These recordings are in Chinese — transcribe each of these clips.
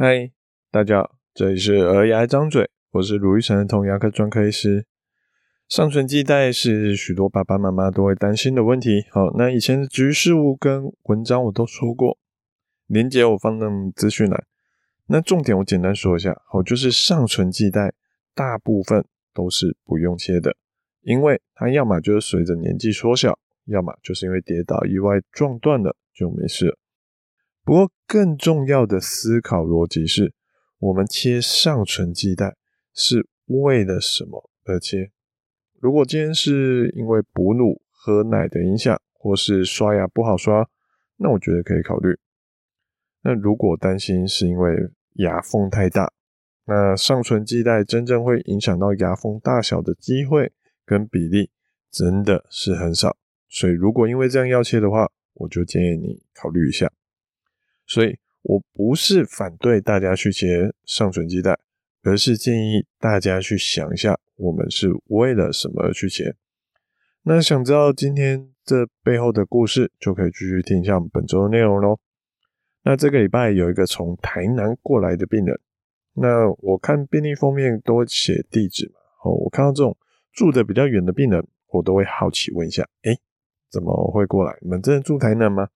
嗨，大家好，这里是儿牙张嘴，我是鲁玉成的童牙科专科医师。上唇系带是许多爸爸妈妈都会担心的问题。好，那以前的局事物跟文章我都说过，连接我放在资讯栏。那重点我简单说一下，好，就是上唇系带大部分都是不用切的，因为它要么就是随着年纪缩小，要么就是因为跌倒意外撞断了就没事了。不过，更重要的思考逻辑是：我们切上唇系带是为了什么而切？如果今天是因为哺乳、喝奶的影响，或是刷牙不好刷，那我觉得可以考虑。那如果担心是因为牙缝太大，那上唇系带真正会影响到牙缝大小的机会跟比例真的是很少。所以，如果因为这样要切的话，我就建议你考虑一下。所以我不是反对大家去切上唇肌带，而是建议大家去想一下，我们是为了什么而去切。那想知道今天这背后的故事，就可以继续听一下我们本周的内容喽。那这个礼拜有一个从台南过来的病人，那我看病历封面都写地址嘛，哦，我看到这种住的比较远的病人，我都会好奇问一下，诶，怎么会过来？你们真的住台南吗？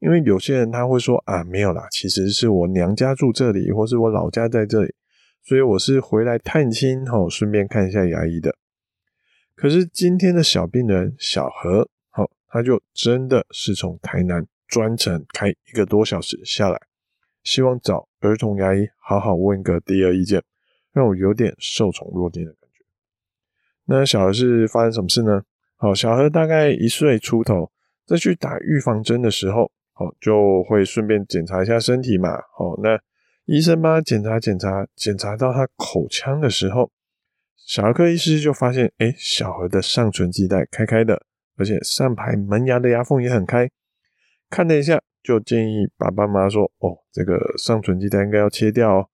因为有些人他会说啊，没有啦，其实是我娘家住这里，或是我老家在这里，所以我是回来探亲吼，顺便看一下牙医的。可是今天的小病人小何，好，他就真的是从台南专程开一个多小时下来，希望找儿童牙医好好问个第二意见，让我有点受宠若惊的感觉。那小何是发生什么事呢？好，小何大概一岁出头，在去打预防针的时候。哦，就会顺便检查一下身体嘛。哦，那医生帮他检查检查，检查到他口腔的时候，小儿科医师就发现，诶，小何的上唇系带开开的，而且上排门牙的牙缝也很开。看了一下，就建议爸爸妈妈说，哦，这个上唇系带应该要切掉哦。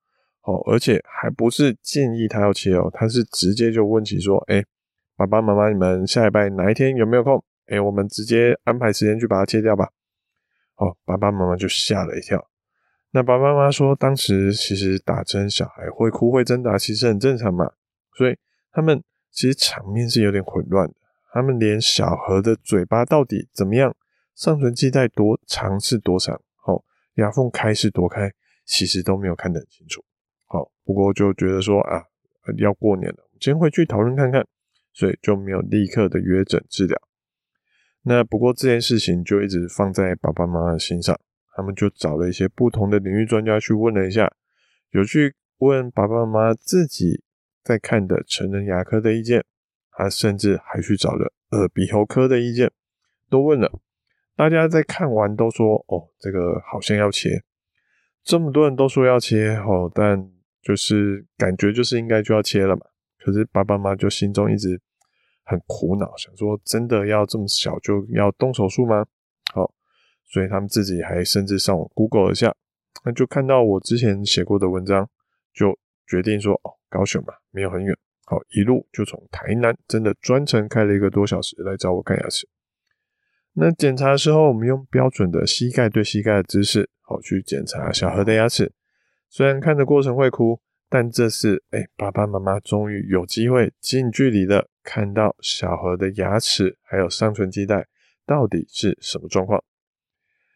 哦，而且还不是建议他要切哦，他是直接就问起说，诶，爸爸妈妈，你们下礼拜哪一天有没有空？诶，我们直接安排时间去把它切掉吧。哦，爸爸妈妈就吓了一跳。那爸爸妈妈说，当时其实打针，小孩会哭会挣扎，其实很正常嘛。所以他们其实场面是有点混乱的。他们连小何的嘴巴到底怎么样，上唇系带多长是多长，哦，牙缝开是多开，其实都没有看得很清楚。好，不过就觉得说啊，要过年了，我们先回去讨论看看，所以就没有立刻的约诊治疗。那不过这件事情就一直放在爸爸妈妈的心上，他们就找了一些不同的领域专家去问了一下，有去问爸爸妈妈自己在看的成人牙科的意见，他甚至还去找了耳鼻喉科的意见，都问了。大家在看完都说，哦，这个好像要切，这么多人都说要切哦，但就是感觉就是应该就要切了嘛。可是爸爸妈妈就心中一直。很苦恼，想说真的要这么小就要动手术吗？好，所以他们自己还甚至上网 Google 一下，那就看到我之前写过的文章，就决定说哦，高雄嘛，没有很远，好，一路就从台南真的专程开了一个多小时来找我看牙齿。那检查的时候，我们用标准的膝盖对膝盖的姿势，好去检查小何的牙齿。虽然看的过程会哭，但这次哎、爸爸妈妈终于有机会近距离的。看到小何的牙齿还有上唇系带到底是什么状况？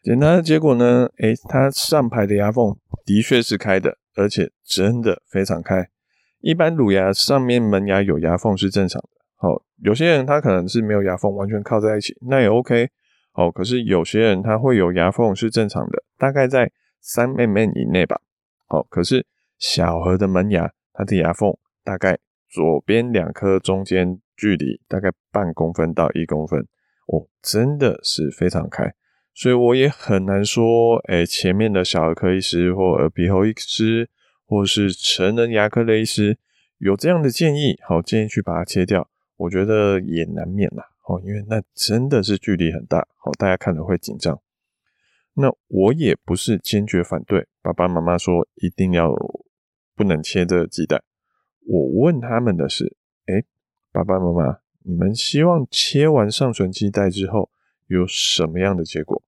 检查的结果呢？诶，他上排的牙缝的确是开的，而且真的非常开。一般乳牙上面门牙有牙缝是正常的。好，有些人他可能是没有牙缝，完全靠在一起，那也 OK。好，可是有些人他会有牙缝是正常的，大概在三 mm 以内吧。好，可是小何的门牙，他的牙缝大概。左边两颗中间距离大概半公分到一公分，哦，真的是非常开，所以我也很难说，诶，前面的小儿科医师或耳鼻喉医师，或是成人牙科的医师有这样的建议，好，建议去把它切掉，我觉得也难免啦，哦，因为那真的是距离很大，好，大家看了会紧张。那我也不是坚决反对，爸爸妈妈说一定要不能切这个系带。我问他们的是：诶，爸爸妈妈，你们希望切完上唇系带之后有什么样的结果？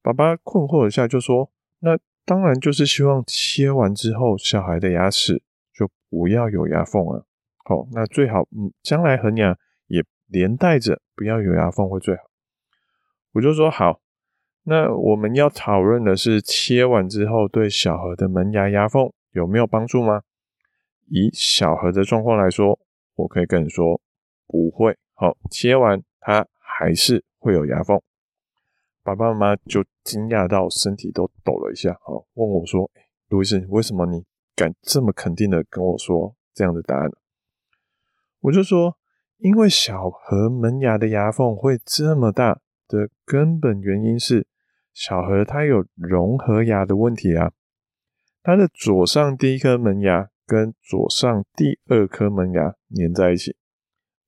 爸爸困惑一下就说：那当然就是希望切完之后，小孩的牙齿就不要有牙缝啊。好，那最好，嗯，将来恒牙也连带着不要有牙缝会最好。我就说好，那我们要讨论的是切完之后对小何的门牙牙缝有没有帮助吗？以小何的状况来说，我可以跟你说不会。好，切完它还是会有牙缝。爸爸妈妈就惊讶到身体都抖了一下，好，问我说：“欸，卢医生，为什么你敢这么肯定的跟我说这样的答案？”我就说，因为小何门牙的牙缝会这么大的根本原因是，小何他有融合牙的问题啊。它的左上第一颗门牙跟左上第二颗门牙粘在一起，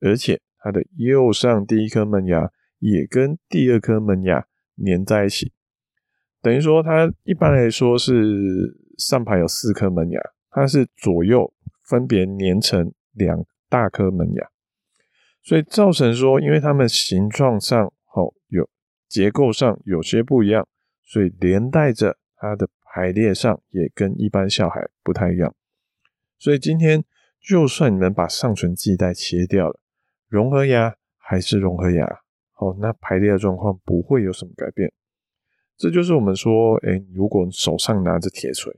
而且它的右上第一颗门牙也跟第二颗门牙粘在一起。等于说，它一般来说是上排有四颗门牙，它是左右分别粘成两。大颗门牙，所以造成说，因为它们形状上哦有结构上有些不一样，所以连带着它的排列上也跟一般小孩不太一样。所以今天就算你们把上唇系带切掉了，融合牙还是融合牙，哦，那排列的状况不会有什么改变。这就是我们说，哎，如果手上拿着铁锤，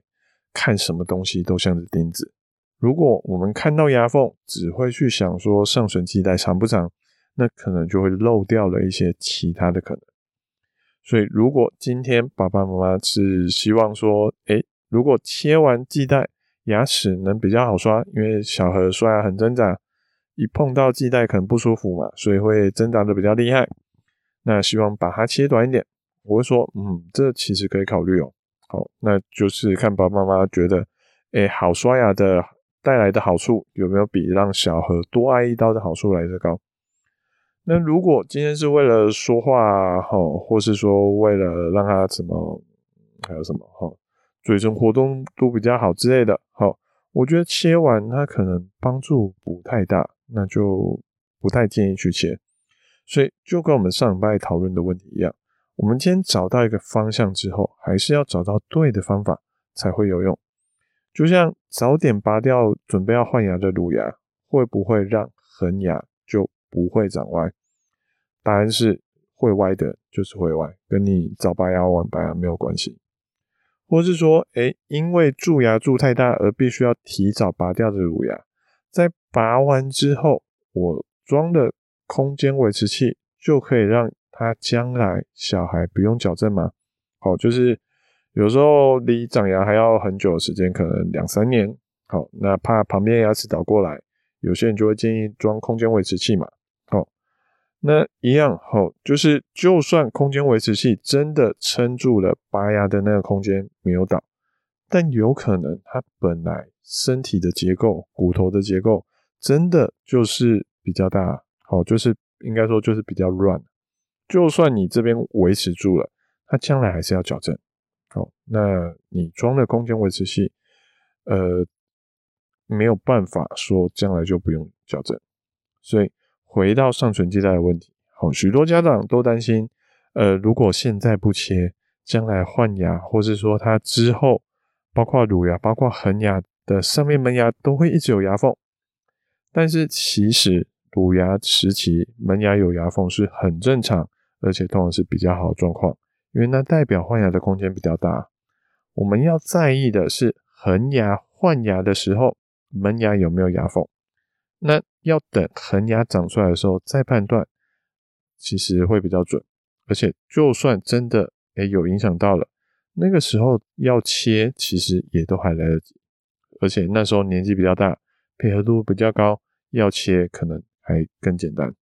看什么东西都像是钉子。如果我们看到牙缝，只会去想说上唇系带长不长，那可能就会漏掉了一些其他的可能。所以，如果今天爸爸妈妈是希望说，诶，如果切完系带，牙齿能比较好刷，因为小何刷牙很挣扎，一碰到系带可能不舒服嘛，所以会挣扎的比较厉害。那希望把它切短一点，我会说，嗯，这其实可以考虑哦。好，那就是看爸爸妈妈觉得，诶，好刷牙的。带来的好处有没有比让小何多挨一刀的好处来得高？那如果今天是为了说话哈，或是说为了让他怎么，还有什么哈，嘴唇活动度比较好之类的，好，我觉得切完它可能帮助不太大，那就不太建议去切。所以就跟我们上礼拜讨论的问题一样，我们今天找到一个方向之后，还是要找到对的方法才会有用。就像早点拔掉准备要换牙的乳牙，会不会让恒牙不会长歪？答案是会歪的，就是会歪，跟你早拔牙晚拔牙没有关系。或是说，诶，因为蛀牙蛀太大而必须要提早拔掉的乳牙，在拔完之后，我装的空间维持器就可以让他将来小孩不用矫正吗？好，就是。有时候离长牙还要很久的时间，可能两三年。好，那怕旁边牙齿倒过来，有些人就会建议装空间维持器嘛。那一样好，就是就算空间维持器真的撑住了拔牙的那个空间没有倒，但有可能它本来身体的结构、骨头的结构真的就是比较大，好，就是应该说就是比较乱。就算你这边维持住了，它将来还是要矫正。好，那你装了空间维持器，呃，没有办法说将来就不用矫正。所以回到上唇系带的问题，好，许多家长都担心，呃，如果现在不切，将来换牙，或是说他之后，包括乳牙、包括恒牙的上面门牙都会一直有牙缝。但是其实乳牙时期门牙有牙缝是很正常，而且通常是比较好的状况。因为那代表换牙的空间比较大，我们要在意的是恒牙换牙的时候门牙有没有牙缝。那要等恒牙长出来的时候再判断，其实会比较准。而且就算真的诶有影响到了，那个时候要切其实也都还来得及。而且那时候年纪比较大，配合度比较高，要切可能还更简单。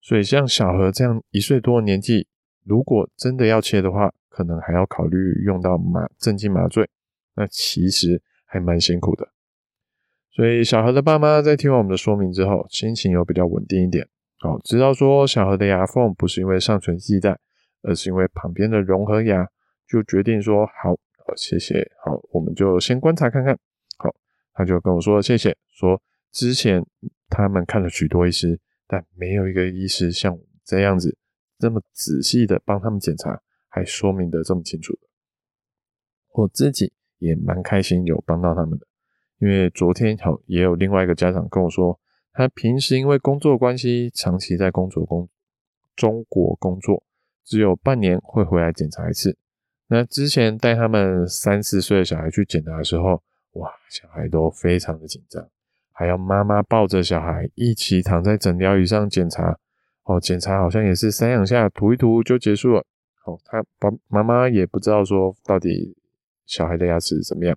所以像小何这样一岁多的年纪。如果真的要切的话，可能还要考虑用到麻镇静麻醉，那其实还蛮辛苦的。所以小何的爸妈在听完我们的说明之后，心情又比较稳定一点。好，知道说小何的牙缝不是因为上唇系带，而是因为旁边的融合牙，就决定说好，好，谢谢，好，我们就先观察看看。好，他就跟我说谢谢，说之前他们看了许多医师，但没有一个医师像我们这样子。这么仔细的帮他们检查，还说明得这么清楚。我自己也蛮开心有帮到他们的，因为昨天好也有另外一个家长跟我说，他平时因为工作关系，长期在工作工中国工作，只有半年会回来检查一次。那之前带他们三四岁的小孩去检查的时候，哇，小孩都非常的紧张，还要妈妈抱着小孩一起躺在诊疗椅上检查。哦，检查好像也是三两下涂一涂就结束了。哦，他爸妈妈也不知道说到底小孩的牙齿怎么样。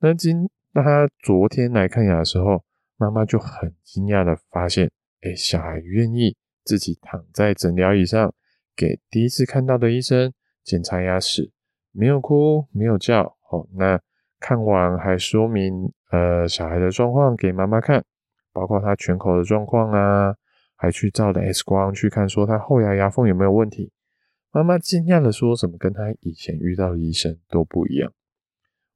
那今那他昨天来看牙的时候，妈妈就很惊讶的发现，哎，小孩愿意自己躺在诊疗椅上，给第一次看到的医生检查牙齿，没有哭，没有叫。哦，那看完还说明呃小孩的状况给妈妈看，包括他全口的状况啊。还去照了 X 光去看，说他后牙牙缝有没有问题。妈妈惊讶的说：“怎么跟他以前遇到的医生都不一样。”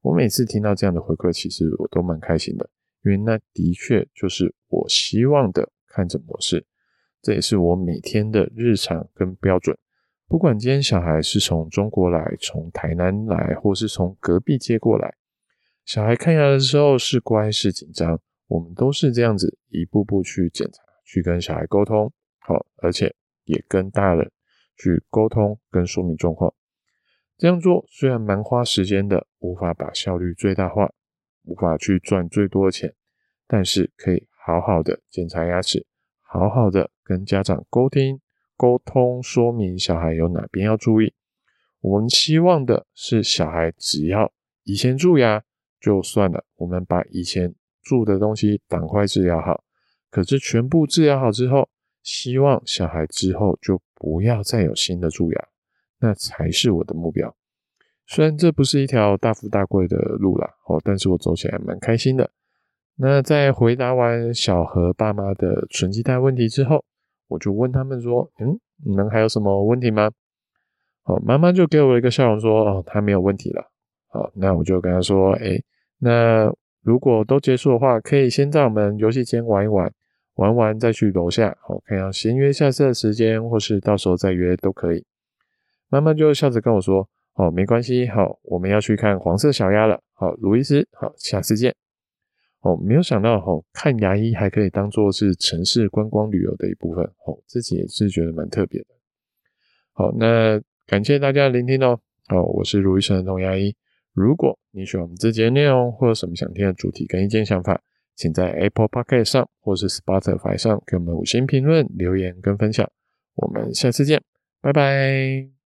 我每次听到这样的回馈，其实我都蛮开心的，因为那的确就是我希望的看诊模式，这也是我每天的日常跟标准。不管今天小孩是从中国来、从台南来，或是从隔壁接过来，小孩看牙的时候是乖是紧张，我们都是这样子一步步去检查。去跟小孩沟通，好，而且也跟大人去沟通跟说明状况。这样做虽然蛮花时间的，无法把效率最大化，无法去赚最多的钱，但是可以好好的检查牙齿，好好的跟家长沟通沟通，说明小孩有哪边要注意。我们希望的是小孩只要以前蛀牙就算了，我们把以前蛀的东西赶快治疗好。可是全部治疗好之后，希望小孩之后就不要再有新的蛀牙，那才是我的目标。虽然这不是一条大富大贵的路啦，哦，但是我走起来蛮开心的。那在回答完小何爸妈的存积贷问题之后，我就问他们说：“嗯，你们还有什么问题吗？”哦，妈妈就给我一个笑容说：“哦，他没有问题了。”好，那我就跟他说：“诶，那如果都结束的话，可以先在我们游戏间玩一玩。”玩完再去楼下，好，看要先约下次的时间，或是到时候再约都可以。妈妈就笑着跟我说：“哦，没关系，好，我们要去看黄色小鸭了。”好，卢医师，好，下次见。哦，没有想到，哦，看牙医还可以当做是城市观光旅游的一部分，哦，自己也是觉得蛮特别的。好，那感谢大家的聆听哦。好，我是卢医生的童牙医。如果你喜欢我们这节内容，或有什么想听的主题跟意见想法，请在 Apple Podcast 上或是 Spotify 上给我们五星评论、留言跟分享。我们下次见，拜拜。